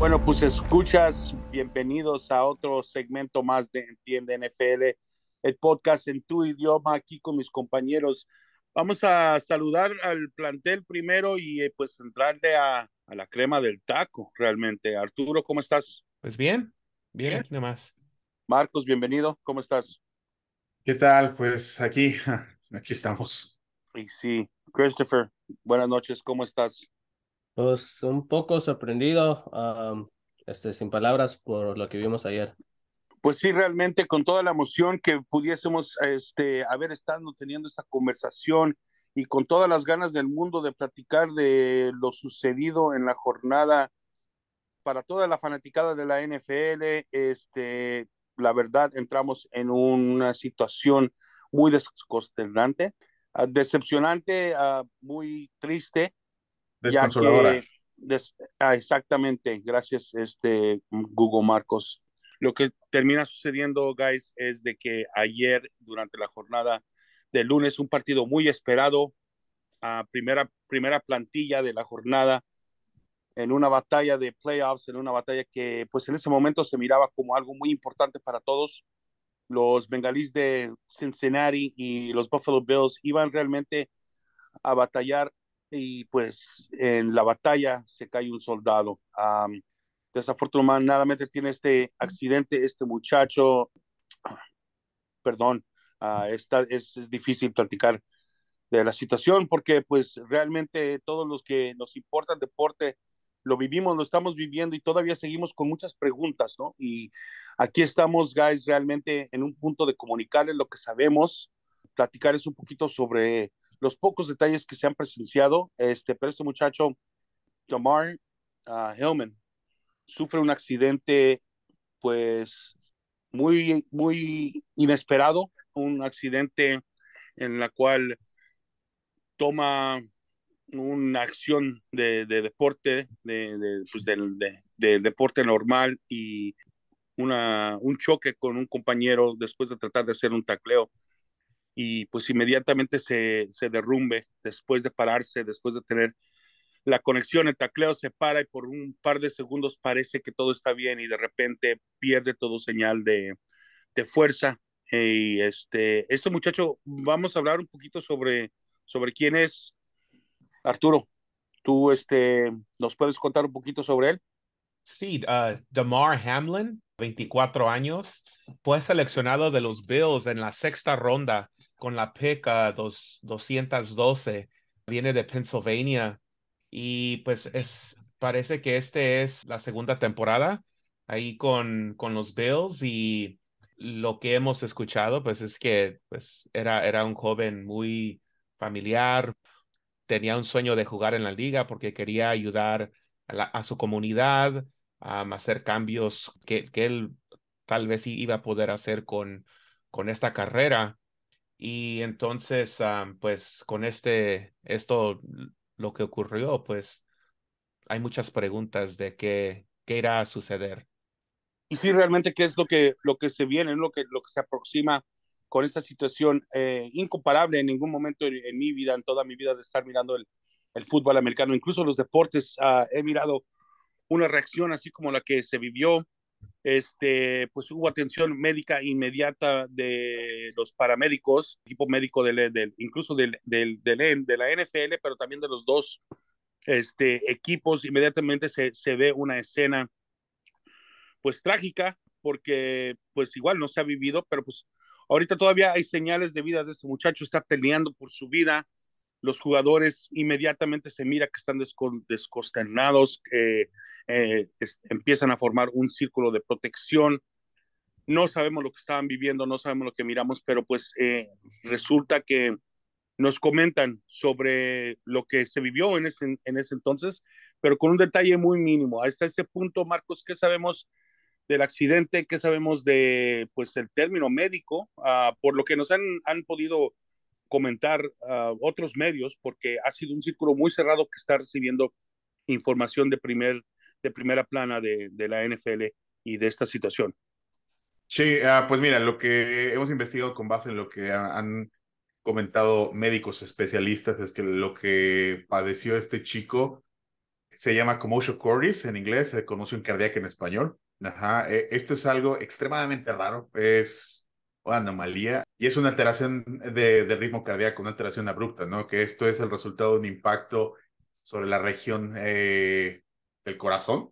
Bueno, pues escuchas, bienvenidos a otro segmento más de Entiende NFL, el podcast en tu idioma, aquí con mis compañeros. Vamos a saludar al plantel primero y eh, pues entrarle a, a, la crema del taco, realmente. Arturo, ¿cómo estás? Pues bien, bien, aquí nomás. Marcos, bienvenido, ¿cómo estás? ¿Qué tal? Pues aquí, aquí estamos. Y sí, Christopher, buenas noches, ¿cómo estás? Pues un poco sorprendido, um, este, sin palabras por lo que vimos ayer. Pues sí, realmente con toda la emoción que pudiésemos este, haber estado teniendo esa conversación y con todas las ganas del mundo de platicar de lo sucedido en la jornada para toda la fanaticada de la NFL, este, la verdad entramos en una situación muy desconsternante, uh, decepcionante, uh, muy triste. Desconsoladora. Ya que, des, ah, exactamente, gracias este Google Marcos. Lo que termina sucediendo, guys, es de que ayer, durante la jornada de lunes, un partido muy esperado, a primera, primera plantilla de la jornada, en una batalla de playoffs, en una batalla que pues en ese momento se miraba como algo muy importante para todos. Los bengalíes de Cincinnati y los Buffalo Bills iban realmente a batallar y pues en la batalla se cae un soldado. Um, desafortunadamente tiene este accidente este muchacho, perdón, uh, es, es difícil platicar de la situación porque pues realmente todos los que nos importa el deporte lo vivimos, lo estamos viviendo y todavía seguimos con muchas preguntas, ¿no? Y aquí estamos, guys, realmente en un punto de comunicarles lo que sabemos, platicarles un poquito sobre los pocos detalles que se han presenciado, este, pero este muchacho, Jamar uh, Hillman, sufre un accidente, pues, muy, muy inesperado, un accidente en la cual toma una acción de, de deporte, de, pues del, de, del deporte normal y una, un choque con un compañero después de tratar de hacer un tacleo y pues inmediatamente se, se derrumbe después de pararse, después de tener la conexión, el tacleo se para y por un par de segundos parece que todo está bien y de repente pierde todo señal de, de fuerza. Y este, este muchacho, vamos a hablar un poquito sobre, sobre quién es Arturo. ¿Tú este, nos puedes contar un poquito sobre él? Sí, uh, Damar Hamlin, 24 años, fue seleccionado de los Bills en la sexta ronda con la pick uh, dos, 212. Viene de Pennsylvania y pues es, parece que este es la segunda temporada ahí con, con los Bills y lo que hemos escuchado pues es que pues era, era un joven muy familiar, tenía un sueño de jugar en la liga porque quería ayudar a su comunidad, a hacer cambios que, que, él tal vez iba a poder hacer con, con esta carrera. Y entonces, um, pues con este, esto, lo que ocurrió, pues hay muchas preguntas de qué, qué irá a suceder. Y sí, realmente, ¿qué es lo que, lo que se viene, lo que, lo que se aproxima con esta situación eh, incomparable en ningún momento en, mi vida, en toda mi vida de estar mirando el, el fútbol americano, incluso los deportes, uh, he mirado una reacción así como la que se vivió, este, pues hubo atención médica inmediata de los paramédicos, equipo médico del, del incluso del, del, del, de la NFL, pero también de los dos este, equipos, inmediatamente se, se ve una escena pues trágica, porque pues igual no se ha vivido, pero pues Ahorita todavía hay señales de vida de ese muchacho, está peleando por su vida. Los jugadores inmediatamente se mira que están desconsternados, que eh, es, empiezan a formar un círculo de protección. No sabemos lo que estaban viviendo, no sabemos lo que miramos, pero pues eh, resulta que nos comentan sobre lo que se vivió en ese, en ese entonces, pero con un detalle muy mínimo. Hasta ese punto, Marcos, ¿qué sabemos del accidente, qué sabemos de pues el término médico, uh, por lo que nos han, han podido comentar uh, otros medios, porque ha sido un círculo muy cerrado que está recibiendo información de, primer, de primera plana de, de la NFL y de esta situación. Sí, uh, pues mira, lo que hemos investigado con base en lo que han comentado médicos especialistas es que lo que padeció este chico se llama commotion cordis en inglés, conmoción cardíaca en español. Ajá, e, esto es algo extremadamente raro, es una anomalía y es una alteración de, ritmo cardíaco, una alteración abrupta, ¿no? Que esto es el resultado de un impacto sobre la región eh, del corazón.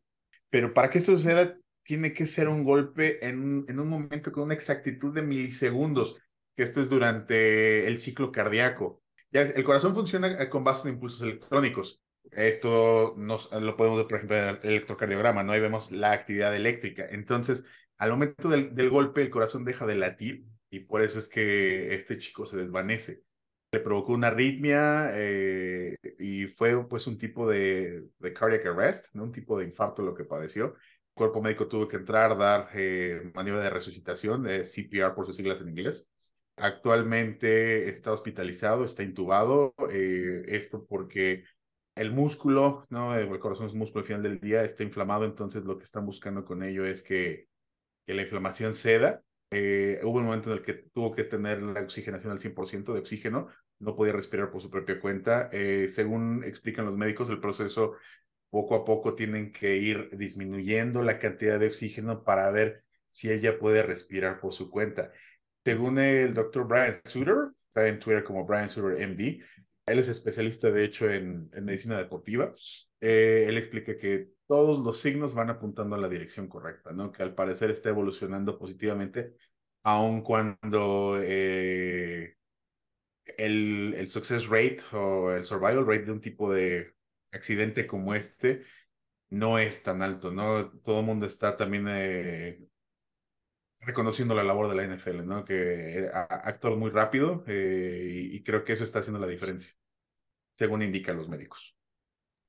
Pero para que esto suceda, tiene que ser un golpe en, un momento con una exactitud de milisegundos, que esto es durante el ciclo cardíaco. Ya el corazón funciona eh, con base en impulsos electrónicos. Esto nos, lo podemos ver, por ejemplo, en el electrocardiograma, ¿no? Ahí vemos la actividad eléctrica. Entonces, al momento del golpe, el corazón deja de latir y por eso es que este chico se desvanece. Le provocó una arritmia eh, y fue pues un tipo de, de, cardiac arrest, ¿no? un tipo de infarto lo que padeció. El cuerpo médico tuvo que entrar, dar eh, maniobra de resucitación, de CPR por sus siglas en inglés. Actualmente está hospitalizado, está intubado, eh, esto porque el músculo, ¿no? El corazón es músculo al final del día, está inflamado, entonces lo que están buscando con ello es que, que la inflamación ceda. Eh, hubo un momento en el que tuvo que tener la oxigenación al 100% de oxígeno, no podía respirar por su propia cuenta. Eh, según explican los médicos, el proceso poco a poco tienen que ir disminuyendo la cantidad de oxígeno para ver si ella puede respirar por su cuenta. Según el doctor Brian Suter, está en Twitter como Brian Suter MD, él es especialista, de hecho, en, medicina deportiva. Eh, él explica que todos los signos van apuntando a la dirección correcta, ¿no? Que al parecer está evolucionando positivamente, aun cuando eh, el, el success rate o el survival rate de un tipo de accidente como este no es tan alto, ¿no? Todo el mundo está también eh, reconociendo la labor de la NFL, ¿no? Que eh, actor muy rápido eh, y, creo que eso está haciendo la diferencia, según indican los médicos.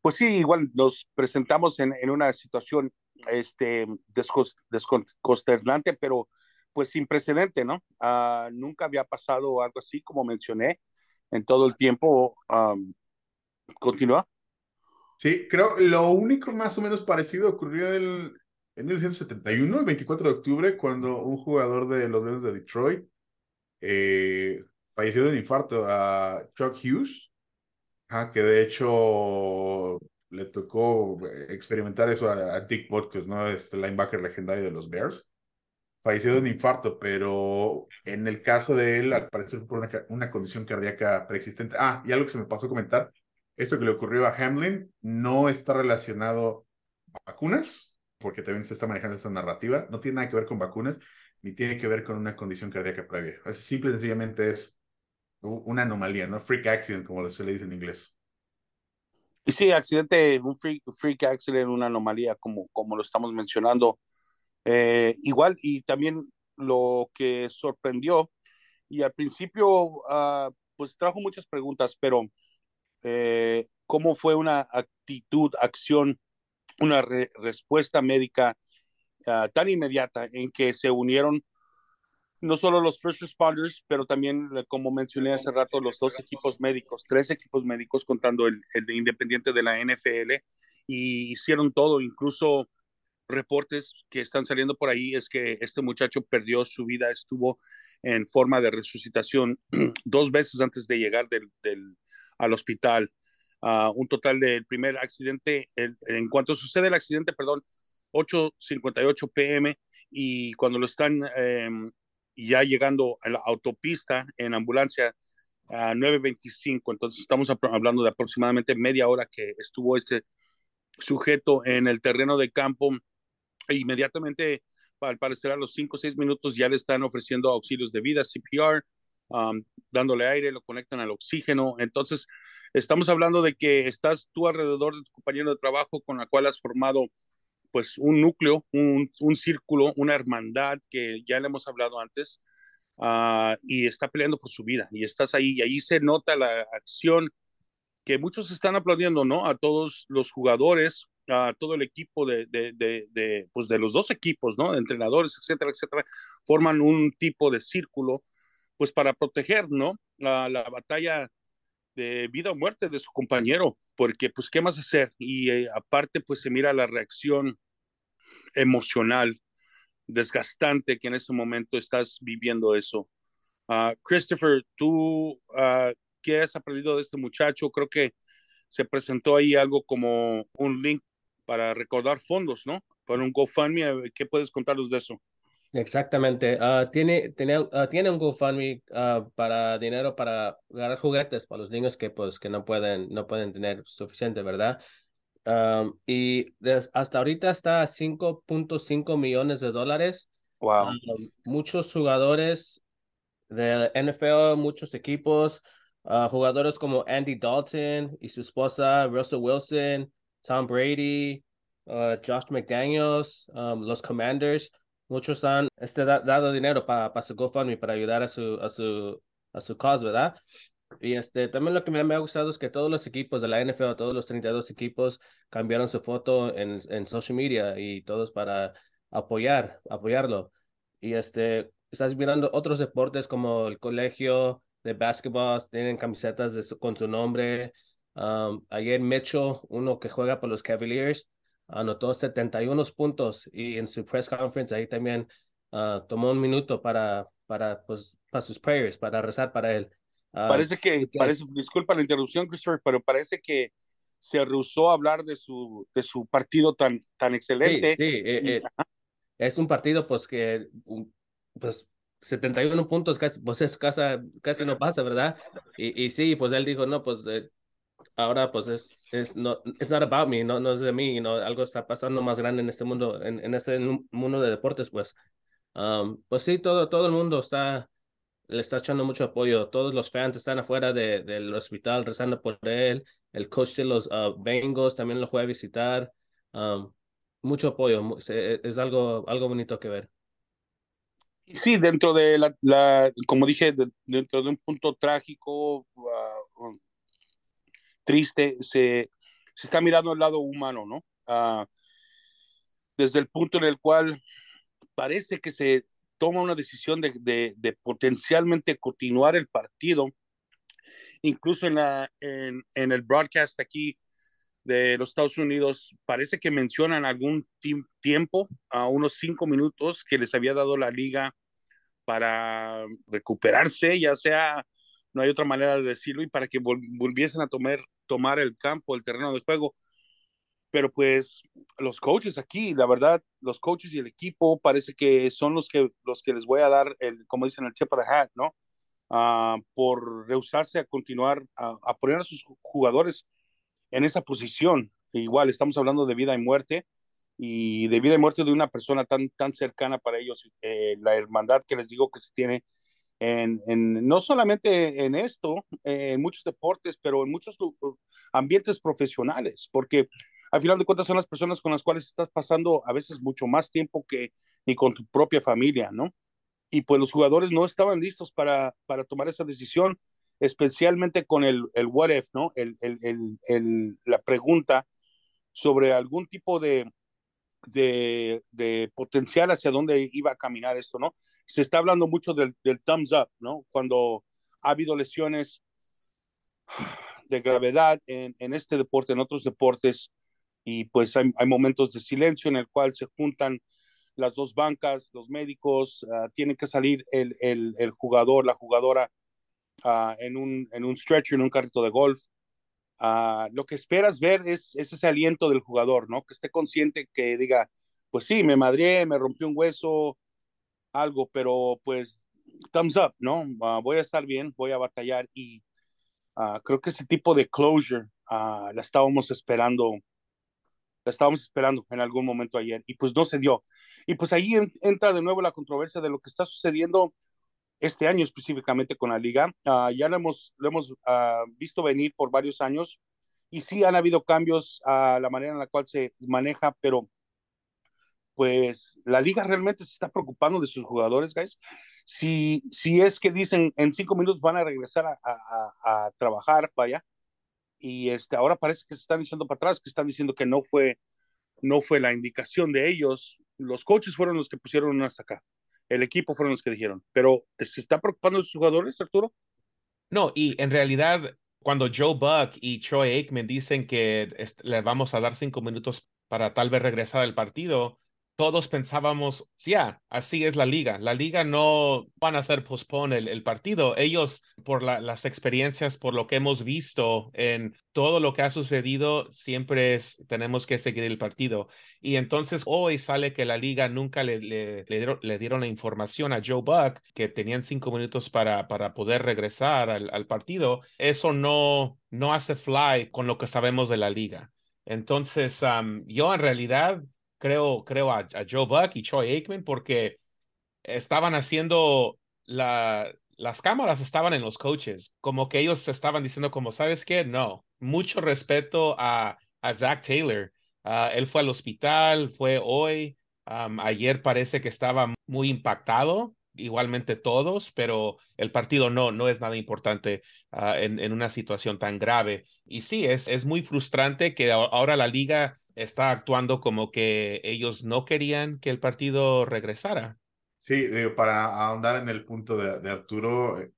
Pues sí, igual nos presentamos en, en una situación este, desconsternante, pero pues sin precedente, ¿no? Uh, nunca había pasado algo así, como mencioné, en todo el tiempo. Um, ¿Continúa? Sí, creo lo único más o menos parecido ocurrió el, en 1971, el 24 de octubre, cuando un jugador de los Leones de Detroit eh, falleció de un infarto a Chuck Hughes, que de hecho le tocó experimentar eso a, Dick Butkus, ¿no? Este linebacker legendario de los Bears. Falleció de un infarto, pero en el caso de él, al parecer por una, una condición cardíaca preexistente. Ah, y algo que se me pasó a comentar, esto que le ocurrió a Hamlin no está relacionado a vacunas, porque también se está manejando esta narrativa, no tiene nada que ver con vacunas, ni tiene que ver con una condición cardíaca previa. Es simple y sencillamente es una anomalía, ¿no? Freak accident, como se le dice en inglés. Sí, accidente, un freak, freak accident, una anomalía, como, como lo estamos mencionando. Eh, igual, y también lo que sorprendió, y al principio, uh, pues trajo muchas preguntas, pero eh, ¿cómo fue una actitud, acción una respuesta médica uh, tan inmediata en que se unieron no solo los first responders, pero también, como mencioné hace rato, los dos equipos médicos, tres equipos médicos, contando el, el independiente de la NFL, y hicieron todo, incluso reportes que están saliendo por ahí es que este muchacho perdió su vida, estuvo en forma de resucitación dos veces antes de llegar del, del, al hospital un total del primer accidente, en cuanto sucede el accidente, perdón, 8.58 pm y cuando lo están em, ya llegando a la autopista en ambulancia a 9.25, entonces estamos hablando de aproximadamente media hora que estuvo este sujeto en el terreno de campo e inmediatamente, al parecer a los 5 o 6 minutos ya le están ofreciendo auxilios de vida, CPR, dándole aire, lo conectan al oxígeno. Entonces, estamos hablando de que estás tú alrededor de tu compañero de trabajo con la cual has formado pues un núcleo, un, un círculo, una hermandad que ya le hemos hablado antes, uh, y está peleando por su vida. Y estás ahí, y ahí se nota la acción que muchos están aplaudiendo, ¿no? A todos los jugadores, a todo el equipo de, de, de, de, pues de los dos equipos, ¿no? Entrenadores, etcétera, etcétera, forman un tipo de círculo pues para proteger, ¿no? La, la, batalla de vida o muerte de su compañero, porque pues, ¿qué más hacer? Y eh, aparte, pues se mira la reacción emocional desgastante que en ese momento estás viviendo eso. Uh, Christopher, tú, uh, ¿qué has aprendido de este muchacho? Creo que se presentó ahí algo como un link para recordar fondos, ¿no? Para un GoFundMe. ¿Qué puedes contarnos de eso? Exactamente. Ah, tiene, tiene, ah, tiene un GoFundMe ah, para dinero para ganar juguetes para los niños que pues que no pueden, no pueden tener suficiente, ¿verdad? y hasta ahorita está a 5.5 millones de dólares. Wow. muchos jugadores de NFL, muchos equipos, jugadores como Andy Dalton y su esposa Russell Wilson, Tom Brady, Josh McDaniels, los Commanders muchos han este, dado dinero para para su GoFundMe para ayudar a su, a su, a su cause, ¿verdad? Y este, también lo que me, ha gustado es que todos los equipos de la NFL, todos los 32 equipos cambiaron su foto en, en social media y todos para apoyar, apoyarlo. Y este, estás mirando otros deportes como el colegio de básquetbol, tienen camisetas con su nombre. Um, ayer Mitchell, uno que juega por los Cavaliers, anotó 71 puntos y en su press conference ahí también uh, tomó un minuto para, para, pues, para sus prayers, para rezar para él. Uh, parece que, parece, disculpa la interrupción, Christopher, pero parece que se rehusó a hablar de su, de su partido tan, tan excelente. Sí, sí eh, eh, es un partido pues que pues 71 puntos casi, pues es casi, casi no pasa, ¿verdad? Y, y sí, pues él dijo, no, pues eh, ahora pues es, es no, it's not about me, no, no es de mí, no, algo está pasando más grande en este mundo, en, en este mundo de deportes, pues. Um, pues sí, todo, todo el mundo está, le está echando mucho apoyo, todos los fans están afuera de, del hospital rezando por él, el coach de los uh, Bengals también lo fue a visitar, um, mucho apoyo, es algo, algo bonito que ver. Sí, dentro de la, la como dije, dentro de un punto trágico, uh, triste, se, se está mirando el lado humano, ¿no? Ah, desde el punto en el cual parece que se toma una decisión de, de, potencialmente continuar el partido, incluso en, la, en, en, el broadcast aquí de los Estados Unidos, parece que mencionan algún tiempo, a unos cinco minutos que les había dado la liga para recuperarse, ya sea no hay otra manera de decirlo, y para que volviesen a tomar, tomar el campo, el terreno de juego. Pero pues los coaches aquí, la verdad, los coaches y el equipo parece que son los que, los que les voy a dar, el, como dicen, el chip de hat, ¿no? Uh, por rehusarse a continuar a, a, poner a sus jugadores en esa posición. Igual, estamos hablando de vida y muerte y de vida y muerte de una persona tan, tan cercana para ellos, eh, la hermandad que les digo que se tiene en, en, no solamente en esto, en muchos deportes, pero en muchos ambientes profesionales, porque al final de cuentas son las personas con las cuales estás pasando a veces mucho más tiempo que ni con tu propia familia, ¿no? Y pues los jugadores no estaban listos para, para tomar esa decisión, especialmente con el, el what if, ¿no? El, el, la pregunta sobre algún tipo de, de, de, potencial hacia dónde iba a caminar esto, ¿no? Se está hablando mucho del, del, thumbs up, ¿no? Cuando ha habido lesiones de gravedad en, en este deporte, en otros deportes, y pues hay, hay, momentos de silencio en el cual se juntan las dos bancas, los médicos, uh, tiene que salir el, el, el, jugador, la jugadora uh, en, un, en un stretcher, en un carrito de golf, Lo que esperas ver es, es, ese aliento del jugador, ¿no? Que esté consciente que diga, pues sí, me madrié, me rompió un hueso, algo, pero pues thumbs up, ¿no? Uh, voy a estar bien, voy a batallar y uh, creo que ese tipo de closure la estábamos esperando, la estábamos esperando en algún momento ayer y pues no se dio. Y pues ahí entra de nuevo la controversia de lo que está sucediendo este año específicamente con la liga. Uh, ya lo hemos, lo hemos uh, visto venir por varios años y sí han habido cambios a la manera en la cual se maneja, pero pues la liga realmente se está preocupando de sus jugadores, guys. Si, si es que dicen en cinco minutos van a regresar a, a, a trabajar, vaya, y este, ahora parece que se están echando para atrás, que están diciendo que no fue, no fue la indicación de ellos. Los coaches fueron los que pusieron hasta acá el equipo fueron los que dijeron. Pero, ¿se está preocupando sus jugadores, Arturo? No, y en realidad, cuando Joe Buck y Troy Aikman dicen que le vamos a dar cinco minutos para tal vez regresar al partido, todos pensábamos, ya, así es la liga. La liga no van a hacer postpone el, partido. Ellos, por las experiencias, por lo que hemos visto en todo lo que ha sucedido, siempre es, tenemos que seguir el partido. Y entonces hoy sale que la liga nunca le, dieron, la información a Joe Buck, que tenían cinco minutos para poder regresar al, partido. Eso no, no hace fly con lo que sabemos de la liga. Entonces, yo en realidad creo, creo a, Joe Buck y Troy Aikman porque estaban haciendo la, las cámaras estaban en los coaches, como que ellos estaban diciendo como, ¿sabes qué? No, mucho respeto a, a Zach Taylor. Ah, él fue al hospital, fue hoy, ayer parece que estaba muy impactado, igualmente todos, pero el partido no, no es nada importante ah, en, en, una situación tan grave. Y sí, es, es muy frustrante que ahora la liga está actuando como que ellos no querían que el partido regresara. Sí, para ahondar en el punto de, Arturo, eh,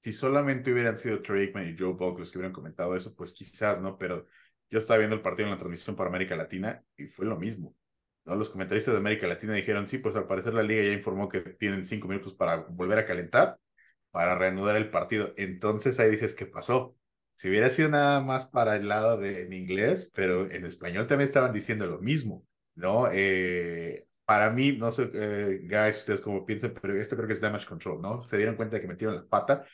si solamente hubieran sido Trey y Joe Buck los que hubieran comentado eso, pues quizás, ¿no? Pero yo estaba viendo el partido en la transmisión para América Latina y fue lo mismo. ¿no? Los comentaristas de América Latina dijeron, sí, pues al parecer la liga ya informó que tienen cinco minutos para volver a calentar, para reanudar el partido. Entonces ahí dices, ¿qué pasó? Si hubiera sido nada más para el lado de en inglés, pero en español también estaban diciendo lo mismo, ¿no? Eh, para mí, no sé, eh, guys, ustedes como piensan, pero esto creo que es damage control, ¿no? Se dieron cuenta de que metieron la pata.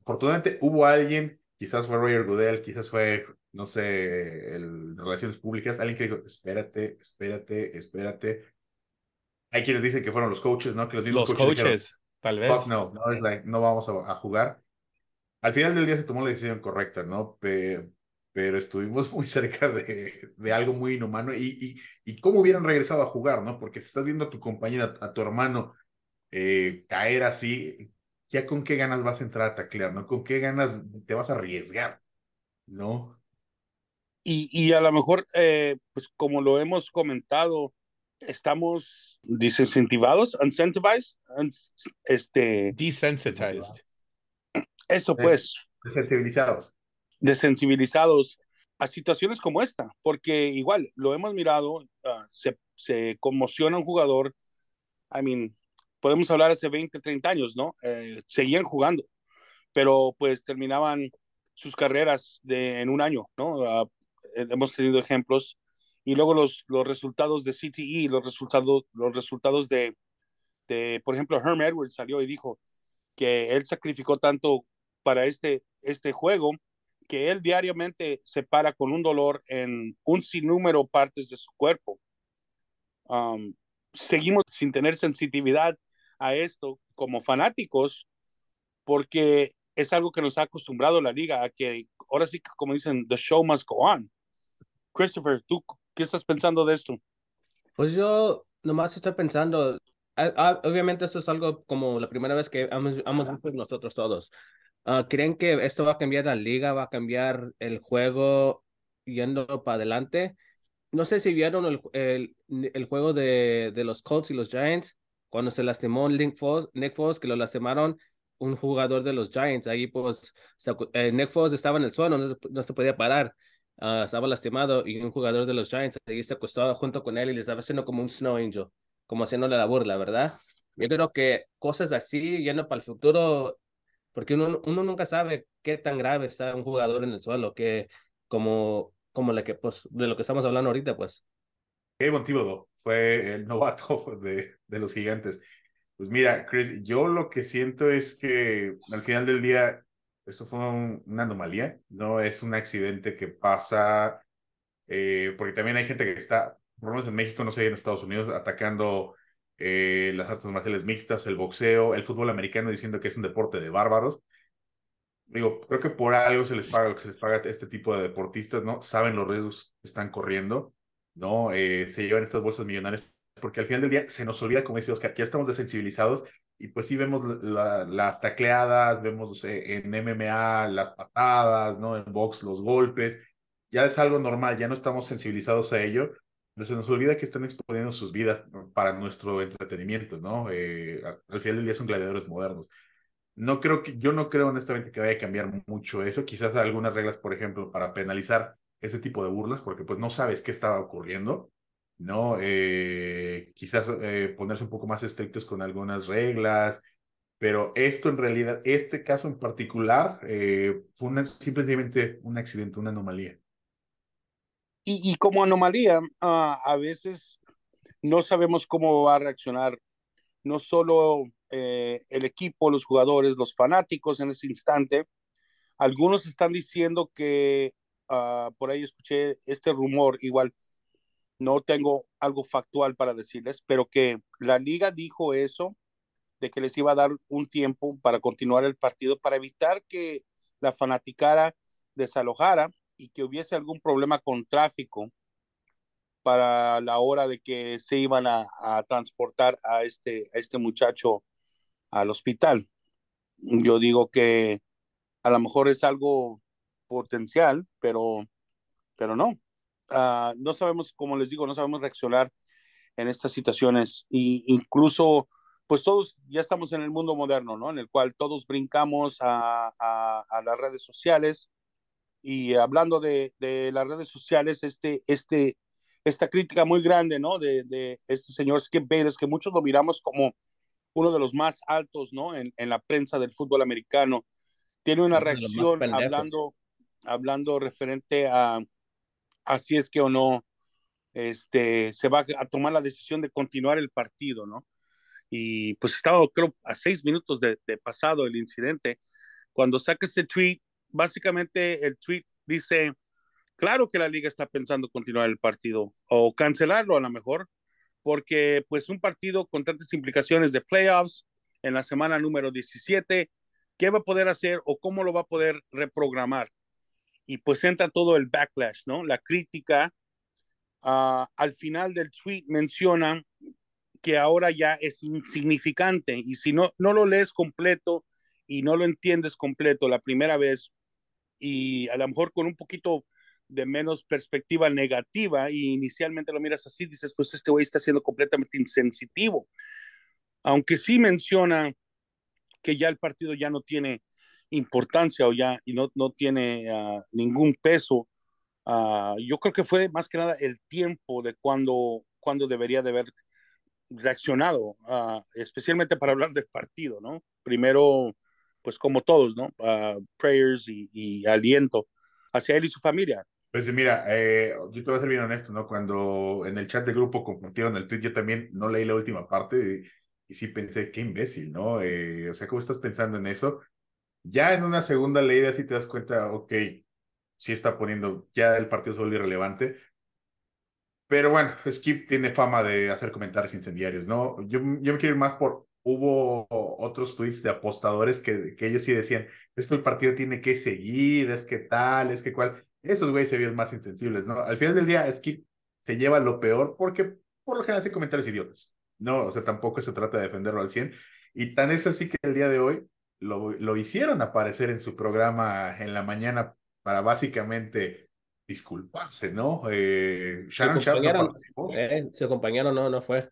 Afortunadamente hubo alguien, quizás fue Roger Goodell, quizás fue, no sé, el, Relaciones Públicas, alguien que dijo, espérate, espérate, espérate. Hay quienes dicen que fueron los coaches, ¿no? Que los mismos los coaches, tal vez. no, no, no vamos a jugar al final del día se tomó la decisión correcta, ¿no? Pero, pero estuvimos muy cerca de, de algo muy inhumano y, y, y, cómo hubieran regresado a jugar, ¿no? Porque si estás viendo a tu compañera, a tu hermano eh, caer así, ya con qué ganas vas a entrar a taclear, ¿no? ¿Con qué ganas te vas a arriesgar, ¿no? Y, y a lo mejor, eh, pues como lo hemos comentado, estamos desincentivados, incentivized, este... Desensitized. Eso pues. Desensibilizados. Desensibilizados a situaciones como esta, porque igual lo hemos mirado, ah, se, se, conmociona un jugador, I mean, podemos hablar hace 20, 30 años, ¿no? Eh, seguían jugando, pero pues terminaban sus carreras de, en un año, ¿no? Eh, hemos tenido ejemplos y luego los, los resultados de CTE, los resultados, los resultados de, de, por ejemplo, Herm Edwards salió y dijo que él sacrificó tanto para este, este juego que él diariamente se para con un dolor en un sinnúmero partes de su cuerpo. Um, seguimos sin tener sensitividad a esto como fanáticos porque es algo que nos ha acostumbrado la liga a que ahora sí como dicen the show must go on. Christopher, ¿tú qué estás pensando de esto? Pues yo nomás estoy pensando, obviamente esto es algo como la primera vez que hemos, hemos visto nosotros todos. Ah, ¿Creen que esto va a cambiar la liga, va a cambiar el juego yendo para adelante? No sé si vieron el, el, el juego de, de, los Colts y los Giants cuando se lastimó Nick Foles, Nick Foles que lo lastimaron un jugador de los Giants. Ahí pues eh, Nick Foles estaba en el suelo, no, se podía parar. Ah, estaba lastimado y un jugador de los Giants ahí se acostó junto con él y le estaba haciendo como un snow angel, como haciéndole la burla, ¿verdad? Yo creo que cosas así, yendo para el futuro, porque uno, uno nunca sabe qué tan grave está un jugador en el suelo, que como, como la que, pues, de lo que estamos hablando ahorita, pues. Qué motivo fue el novato de, de los gigantes. Pues mira, Chris, yo lo que siento es que al final del día, esto fue una anomalía, no es un accidente que pasa, eh, porque también hay gente que está, por lo menos en México, no sé, en Estados Unidos, atacando eh, las artes marciales mixtas, el boxeo, el fútbol americano diciendo que es un deporte de bárbaros. Digo, creo que por algo se les paga lo que se les paga a este tipo de deportistas, ¿no? Saben los riesgos que están corriendo, ¿no? Eh, se llevan estas bolsas millonarias porque al final del día se nos olvida, como dice Oscar, que ya estamos desensibilizados y pues sí vemos las tacleadas, vemos en MMA las patadas, ¿no? En box los golpes, ya es algo normal, ya no estamos sensibilizados a ello se nos olvida que están exponiendo sus vidas para nuestro entretenimiento, ¿no? Eh, al final del día son gladiadores modernos. No creo que, yo no creo honestamente que vaya a cambiar mucho eso. Quizás algunas reglas, por ejemplo, para penalizar ese tipo de burlas, porque pues no sabes qué estaba ocurriendo. ¿no? Eh, quizás eh, ponerse un poco más estrictos con algunas reglas, pero esto en realidad, este caso en particular, eh, fue simplemente un accidente, una anomalía. Y, como anomalía, uh, a veces no sabemos cómo va a reaccionar no solo eh, el equipo, los jugadores, los fanáticos en ese instante. Algunos están diciendo que, uh, por ahí escuché este rumor, igual no tengo algo factual para decirles, pero que la liga dijo eso de que les iba a dar un tiempo para continuar el partido, para evitar que la fanaticada desalojara y que hubiese algún problema con tráfico para la hora de que se iban a, transportar a este, este muchacho al hospital. Yo digo que a lo mejor es algo potencial, pero, pero no. Uh, no sabemos, como les digo, no sabemos reaccionar en estas situaciones. Y incluso pues todos ya estamos en el mundo moderno, ¿no? En el cual todos brincamos a, a las redes sociales. Y hablando de, de, las redes sociales, este, este, esta crítica muy grande, ¿no? De, de este señor Skip Bayless, que muchos lo miramos como uno de los más altos, ¿no? En, en la prensa del fútbol americano. Tiene una reacción hablando, hablando referente a, a si es que o no este, se va a tomar la decisión de continuar el partido, ¿no? y pues estaba creo a seis minutos de, de pasado el incidente. Cuando saca ese tweet, básicamente el tweet dice, claro que la liga está pensando continuar el partido o cancelarlo a lo mejor, porque pues un partido con tantas implicaciones de playoffs en la semana número 17, ¿qué va a poder hacer o cómo lo va a poder reprogramar? Y pues entra todo el backlash, ¿no? La crítica. Uh, al final del tweet menciona que ahora ya es insignificante y si no, no lo lees completo y no lo entiendes completo la primera vez y a lo mejor con un poquito de menos perspectiva negativa y inicialmente lo miras así, dices, pues este güey está siendo completamente insensitivo. Aunque sí menciona que ya el partido ya no tiene importancia o ya y no, no tiene uh, ningún peso, uh, yo creo que fue más que nada el tiempo de cuando, cuando debería de haber reaccionado, uh, especialmente para hablar del partido, ¿no? Primero, pues como todos, ¿no? Uh, prayers y, aliento hacia él y su familia. Pues mira, eh, yo te voy a ser bien honesto, ¿no? Cuando en el chat de grupo compartieron el tweet, yo también no leí la última parte y, y sí pensé, qué imbécil, ¿no? Eh, o sea, ¿cómo estás pensando en eso? Ya en una segunda leída sí te das cuenta, ok, sí está poniendo, ya el partido vuelve irrelevante, pero bueno, Skip tiene fama de hacer comentarios incendiarios, ¿no? Yo, yo me quiero ir más por, hubo otros tweets de apostadores que, que ellos sí decían, esto el partido tiene que seguir, es que tal, es que cual. Esos güeyes se vieron más insensibles, ¿no? Al final del día, Skip se lleva lo peor porque por lo general hace comentarios idiotas, ¿no? O sea, tampoco se trata de defenderlo al 100. Y tan es así que el día de hoy lo, lo hicieron aparecer en su programa en la mañana para básicamente disculparse, ¿no? Eh, Sharon compañero, no eh, su compañero no, no fue.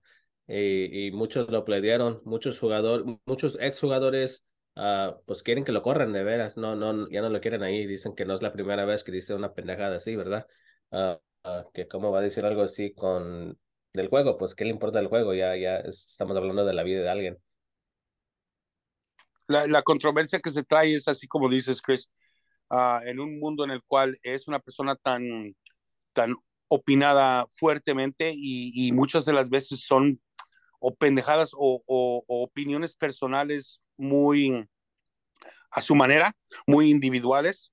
Y, muchos lo pledieron, muchos jugadores, muchos exjugadores, uh, pues quieren que lo corran de veras, no, no, ya no lo quieren ahí, dicen que no es la primera vez que dice una pendejada así, ¿verdad? Uh, uh, que cómo va a decir algo así con del juego, pues qué le importa el juego, ya, ya estamos hablando de la vida de alguien. La, la controversia que se trae es así como dices, Chris, en un mundo en el cual es una persona tan, tan opinada fuertemente y, y muchas de las veces son o pendejadas o, opiniones personales muy a su manera, muy individuales.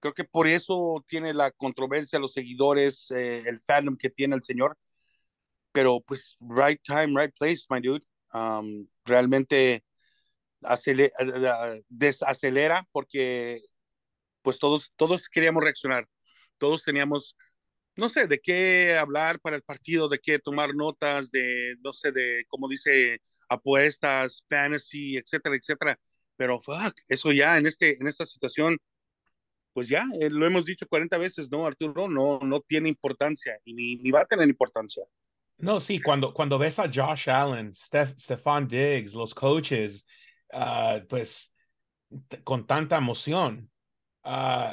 Creo que por eso tiene la controversia, los seguidores, eh, el fandom que tiene el señor. Pero pues, right time, right place, my dude. Um, realmente acelera, desacelera porque pues todos, todos queríamos reaccionar, todos teníamos, no sé, de qué hablar para el partido, de qué tomar notas, de, no sé, de, como dice, apuestas, fantasy, etcétera, etcétera. Pero, fuck, eso ya en, este, en esta situación, pues ya, eh, lo hemos dicho 40 veces, ¿no, Arturo? No, no tiene importancia y ni, va a tener importancia. No, sí, cuando, cuando ves a Josh Allen, Steph, Stefan Diggs, los coaches, uh, pues con tanta emoción, uh,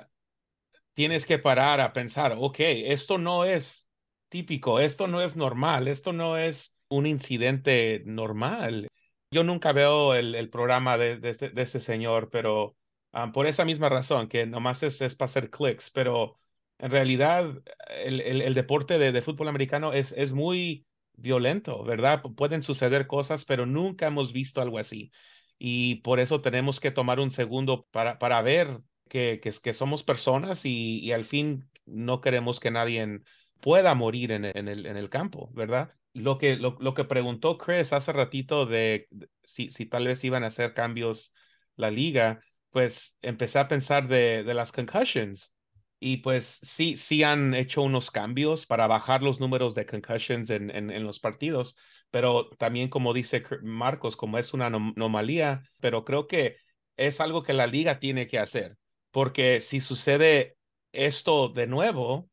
tienes que parar a pensar, ok, esto no es típico. Esto no es normal, esto no es un incidente normal. Yo nunca veo el, programa de, de, este, señor, pero um, por esa misma razón, que nomás es, es para hacer clics, pero en realidad el, deporte de, fútbol americano es, muy violento, ¿verdad? Pueden suceder cosas, pero nunca hemos visto algo así. Y por eso tenemos que tomar un segundo para ver que, que, que somos personas y, y, al fin no queremos que nadie pueda morir en, en, el, en el campo, ¿verdad? Lo que, lo, lo, que preguntó Chris hace ratito de, si, si tal vez iban a hacer cambios la liga, pues empecé a pensar de, de las concussions y pues sí, sí han hecho unos cambios para bajar los números de concussions en, en, en, los partidos, pero también como dice Marcos, como es una anomalía, pero creo que es algo que la liga tiene que hacer, porque si sucede esto de nuevo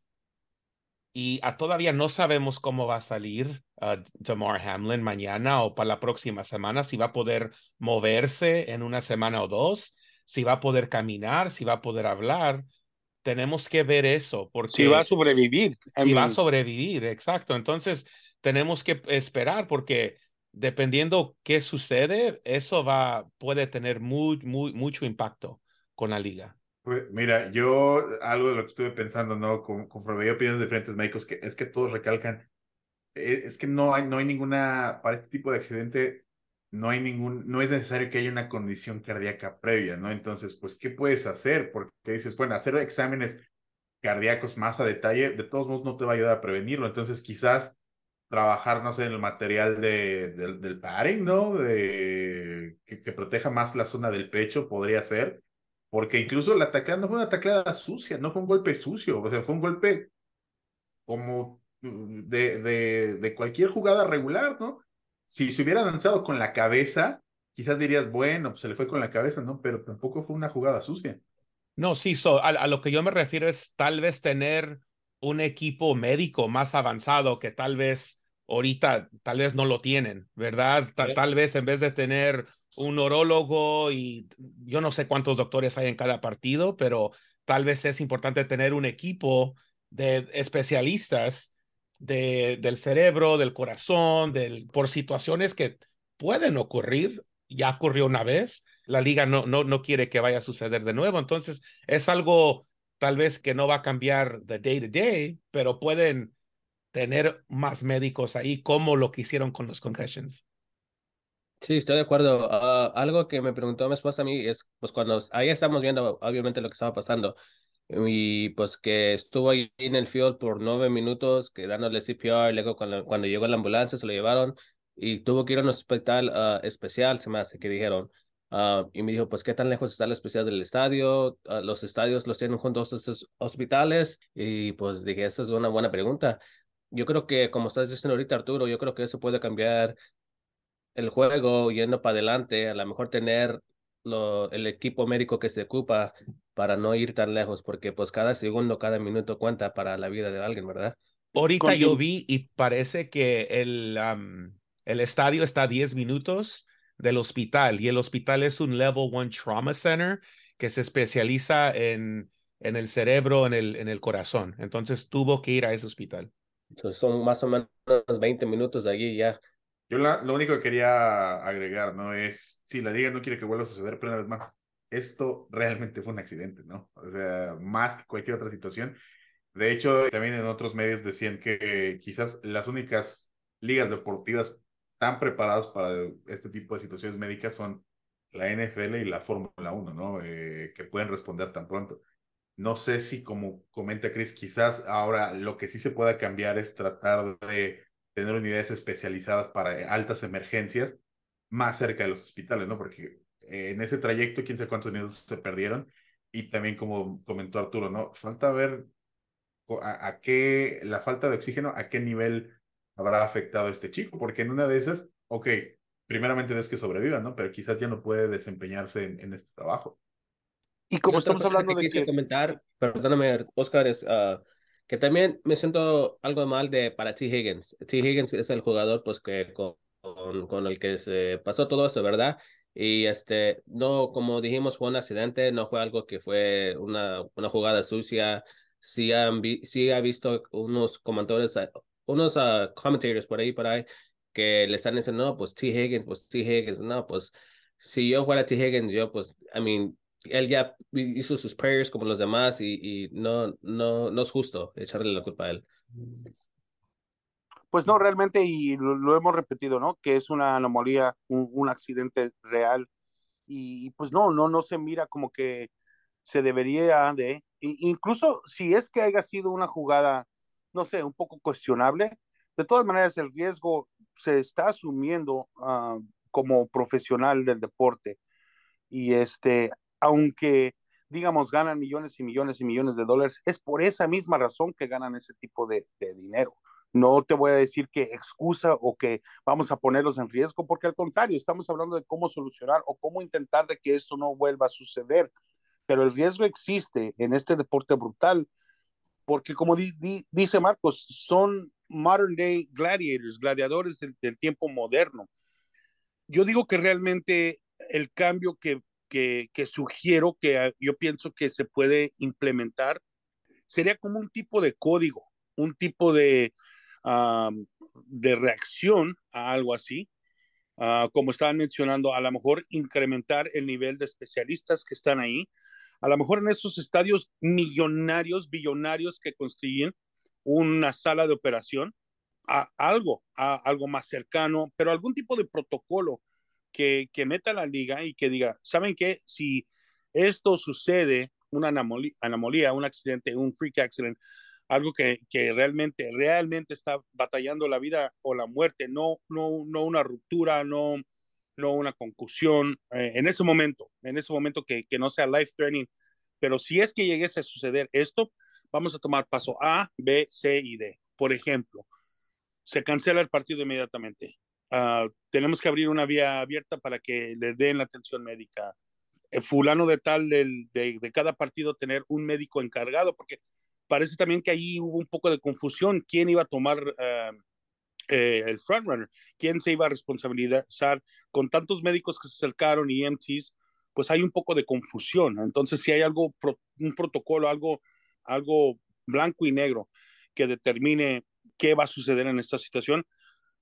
y a, todavía no sabemos cómo va a salir uh, Damar Hamlin mañana o para la próxima semana, si va a poder moverse en una semana o dos, si va a poder caminar, si va a poder hablar tenemos que ver eso, porque... Si va a sobrevivir. Si va a sobrevivir, exacto. Entonces, tenemos que esperar porque dependiendo qué sucede, eso va, puede tener muy, muy, mucho impacto con la liga. Pues mira, yo algo de lo que estuve pensando, ¿no? Con, conforme opiniones de diferentes médicos, que es que todos recalcan, eh, es que no hay, no hay ninguna, para este tipo de accidente, no hay ningún, no es necesario que haya una condición cardíaca previa, ¿no? Entonces, pues, ¿qué puedes hacer? Porque dices, bueno, hacer exámenes cardíacos más a detalle, de todos modos no te va a ayudar a prevenirlo. Entonces, quizás trabajar, no sé, en el material de, de del padding, ¿no? De, que, proteja más la zona del pecho, podría ser. Porque incluso la tacleada no fue una tacleada sucia, no fue un golpe sucio, o sea, fue un golpe como de, de, de cualquier jugada regular, ¿no? si se hubiera lanzado con la cabeza, quizás dirías, bueno, pues se le fue con la cabeza, ¿no? Pero tampoco fue una jugada sucia. No, sí, so, a, a, lo que yo me refiero es tal vez tener un equipo médico más avanzado que tal vez ahorita, tal vez no lo tienen, ¿verdad? Sí. Tal vez en vez de tener un orólogo y yo no sé cuántos doctores hay en cada partido, pero tal vez es importante tener un equipo de especialistas de, del cerebro, del corazón, del, por situaciones que pueden ocurrir, ya ocurrió una vez, la liga no, no, no quiere que vaya a suceder de nuevo, entonces es algo tal vez que no va a cambiar de day to day, pero pueden tener más médicos ahí como lo que hicieron con los concussions. Sí, estoy de acuerdo. Uh, algo que me preguntó mi esposa a mí es, pues cuando ahí estamos viendo obviamente lo que estaba pasando, y pues que estuvo ahí en el field por nueve minutos, que dándole CPR, luego cuando, cuando llegó la ambulancia se lo llevaron y tuvo que ir a un hospital uh, especial, se me hace que dijeron. Uh, y me dijo, pues, ¿qué tan lejos está el especial del estadio? Los estadios los tienen juntos a estos hospitales. Y pues dije, esa es una buena pregunta. Yo creo que, como estás diciendo ahorita, Arturo, yo creo que eso puede cambiar el juego yendo para adelante. A lo mejor tener lo, el equipo médico que se ocupa para no ir tan lejos, porque pues cada segundo, cada minuto cuenta para la vida de alguien, ¿verdad? Ahorita Con... yo vi y parece que el, um, el estadio está a 10 minutos del hospital y el hospital es un Level 1 Trauma Center que se especializa en, en el cerebro, en el, en el corazón. Entonces tuvo que ir a ese hospital. Entonces son más o menos 20 minutos de allí ya. Yo la, lo único que quería agregar, ¿no? Es, sí, la liga no quiere que vuelva a suceder, pero una vez más, esto realmente fue un accidente, ¿no? O sea, más que cualquier otra situación. De hecho, también en otros medios decían que quizás las únicas ligas deportivas tan preparadas para este tipo de situaciones médicas son la NFL y la Fórmula 1, ¿no? Eh, que pueden responder tan pronto. No sé si, como comenta Chris, quizás ahora lo que sí se pueda cambiar es tratar de tener unidades especializadas para altas emergencias más cerca de los hospitales, ¿no? Porque en ese trayecto, quién sabe cuántos minutos se perdieron. Y también, como comentó Arturo, ¿no? Falta ver a, a, qué, la falta de oxígeno, a qué nivel habrá afectado a este chico, porque en una de esas, ok, primeramente es que sobreviva, ¿no? Pero quizás ya no puede desempeñarse en, en este trabajo. Y como estamos hablando que de que... comentar, perdóname, Oscar, es uh, que también me siento algo mal de para T. Higgins. T. Higgins es el jugador, pues, que con, con el que se pasó todo eso, ¿verdad? Y este, no, como dijimos, fue un accidente, no fue algo que fue una, una jugada sucia. sí, han sí ha visto unos comentadores, unos uh, por ahí, por ahí, que le están diciendo, no, pues T. Higgins, pues T. Higgins, no, pues si yo fuera T. Higgins, yo pues, I mean, él ya hizo sus prayers como los demás y, y no, no, no es justo echarle la culpa a él. Pues no, realmente, y lo, hemos repetido, ¿no? Que es una anomalía, un, un accidente real. Y, pues no, no, no se mira como que se debería de, incluso si es que haya sido una jugada, no sé, un poco cuestionable, de todas maneras el riesgo se está asumiendo uh, como profesional del deporte. Y este, aunque digamos ganan millones y millones y millones de dólares, es por esa misma razón que ganan ese tipo de, dinero. No te voy a decir que excusa o que vamos a ponerlos en riesgo, porque al contrario, estamos hablando de cómo solucionar o cómo intentar de que esto no vuelva a suceder. Pero el riesgo existe en este deporte brutal, porque como di, di, dice Marcos, son modern day gladiators, gladiadores del, tiempo moderno. Yo digo que realmente el cambio que, que, sugiero, que yo pienso que se puede implementar, sería como un tipo de código, un tipo de, um, de reacción a algo así. Uh, como estaban mencionando, a lo mejor incrementar el nivel de especialistas que están ahí. A lo mejor en esos estadios millonarios, billonarios que construyen una sala de operación, a algo, a algo más cercano, pero algún tipo de protocolo que, que meta la liga y que diga, ¿saben qué? Si esto sucede, una anomalía, un accidente, un freak accident, algo que, que, realmente, realmente está batallando la vida o la muerte, no, no, no una ruptura, no, no una concusión, eh, en ese momento, en ese momento que, que no sea life threatening, pero si es que llegase a suceder esto, vamos a tomar paso A, B, C y D. Por ejemplo, se cancela el partido inmediatamente. Uh, tenemos que abrir una vía abierta para que le den la atención médica. El fulano de tal del, de, de cada partido tener un médico encargado, porque parece también que ahí hubo un poco de confusión. ¿Quién iba a tomar uh, eh, el frontrunner? ¿Quién se iba a responsabilizar? Con tantos médicos que se acercaron y EMTs, pues hay un poco de confusión. Entonces, si hay algo, pro, un protocolo, algo, algo blanco y negro que determine qué va a suceder en esta situación,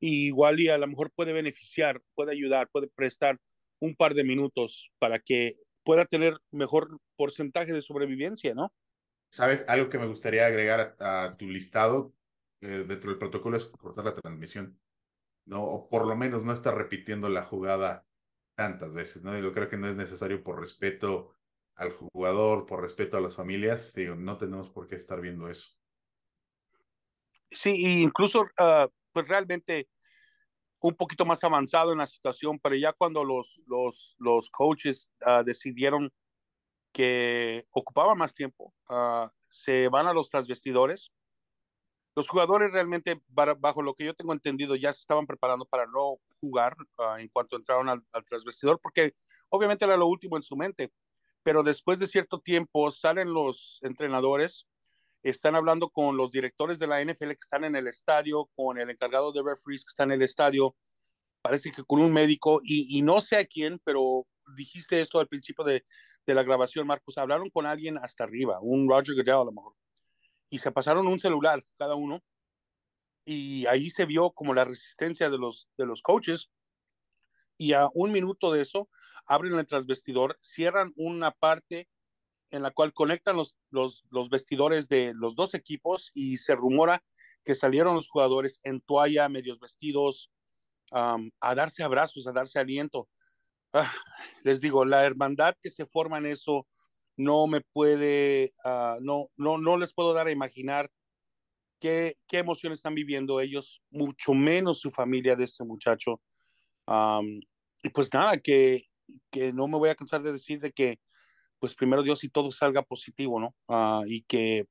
y igual y a lo mejor puede beneficiar, puede ayudar, puede prestar un par de minutos para que pueda tener mejor porcentaje de sobrevivencia, ¿no? ¿Sabes? Algo que me gustaría agregar a, a tu listado eh, dentro del protocolo es cortar la transmisión, ¿no? O por lo menos no estar repitiendo la jugada tantas veces, ¿no? Yo creo que no es necesario por respeto al jugador, por respeto a las familias, digo, no tenemos por qué estar viendo eso. Sí, incluso, uh, pues realmente un poquito más avanzado en la situación, pero ya cuando los, los, los coaches uh, decidieron que ocupaba más tiempo, uh, se van a los transvestidores. Los jugadores realmente, bajo lo que yo tengo entendido, ya se estaban preparando para no jugar uh, en cuanto entraron al, al, transvestidor, porque obviamente era lo último en su mente. Pero después de cierto tiempo salen los entrenadores, están hablando con los directores de la NFL que están en el estadio, con el encargado de referees que está en el estadio, parece que con un médico, y, no sé a quién, pero dijiste esto al principio de, de la grabación, Marcos, hablaron con alguien hasta arriba, un Roger Goodell a lo mejor, y se pasaron un celular cada uno, y ahí se vio como la resistencia de los, de los coaches, y a un minuto de eso, abren el transvestidor, cierran una parte en la cual conectan los, los, vestidores de los dos equipos y se rumora que salieron los jugadores en toalla, medios vestidos, a darse abrazos, a darse aliento ah, les digo, la hermandad que se forma en eso no me puede, uh, no, no, no les puedo dar a imaginar qué, qué emociones están viviendo ellos, mucho menos su familia de este muchacho. Y pues nada, que, que no me voy a cansar de decir de que, pues primero Dios y todo salga positivo, ¿no? Uh, y que,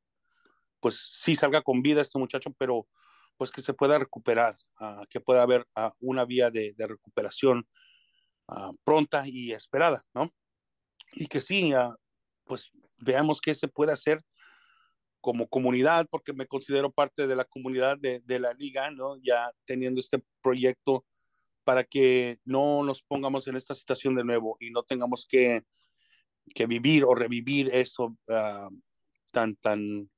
pues sí salga con vida este muchacho, pero pues que se pueda recuperar, uh, que pueda haber uh, una vía de, de recuperación pronta y esperada, ¿no? Y que sí, pues veamos qué se puede hacer como comunidad, porque me considero parte de la comunidad de, de, la liga, ¿no? Ya teniendo este proyecto para que no nos pongamos en esta situación de nuevo y no tengamos que, que vivir o revivir eso uh, tan, tan,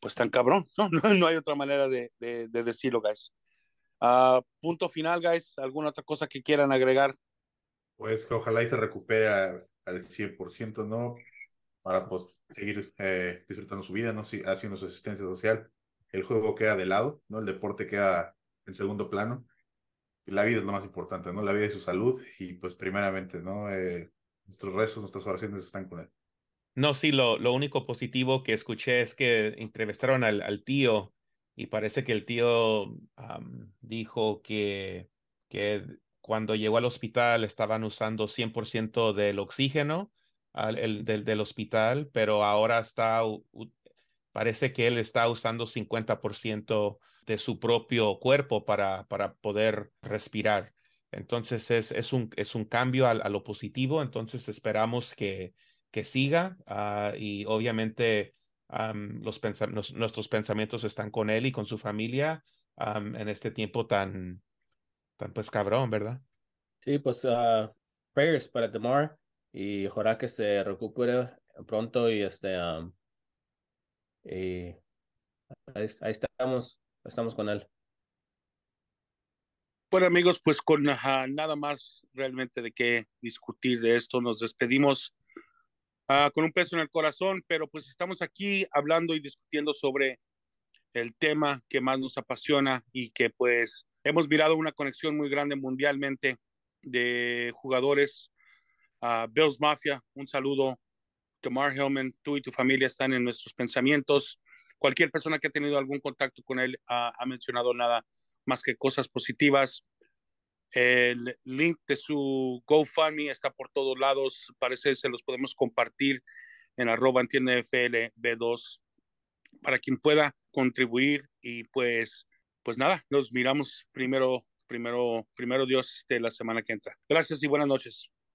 pues tan cabrón, ¿no? No, no hay otra manera de, de, de decirlo, guys. Uh, punto final, guys. ¿Alguna otra cosa que quieran agregar? Pues que ojalá y se recupere al 100%, ¿no? Para pues, seguir eh, disfrutando su vida, ¿no? Sí, haciendo su asistencia social. El juego queda de lado, ¿no? El deporte queda en segundo plano. La vida es lo más importante, ¿no? La vida y su salud. Y pues primeramente, ¿no? Eh, nuestros rezos, nuestras oraciones están con él. No, sí, lo, lo único positivo que escuché es que entrevistaron al, al tío y parece que el tío dijo que, que cuando llegó al hospital estaban usando 100% del oxígeno el, del, del, hospital, pero ahora está, parece que él está usando 50% de su propio cuerpo para, para poder respirar. Entonces es, es, un, es un cambio a, lo positivo, entonces esperamos que, que siga uh, y obviamente los nos, nuestros pensamientos están con él y con su familia en este tiempo tan, tan pues cabrón, ¿verdad? Sí, pues uh, prayers para Demar y ojalá que se recupere pronto y este ahí, ahí, estamos, estamos con él. Bueno amigos, pues con uh, nada más realmente de qué discutir de esto, nos despedimos uh, con un peso en el corazón, pero pues estamos aquí hablando y discutiendo sobre el tema que más nos apasiona y que pues hemos mirado una conexión muy grande mundialmente de jugadores. Uh, Bills Mafia, un saludo. Tamar Hellman, tú y tu familia están en nuestros pensamientos. Cualquier persona que ha tenido algún contacto con él ha mencionado nada más que cosas positivas. El link de su GoFundMe está por todos lados. Parece que se los podemos compartir en arroba entiende FLB2 para quien pueda contribuir y pues pues nada, nos miramos primero primero primero Dios este, la semana que entra. Gracias y buenas noches.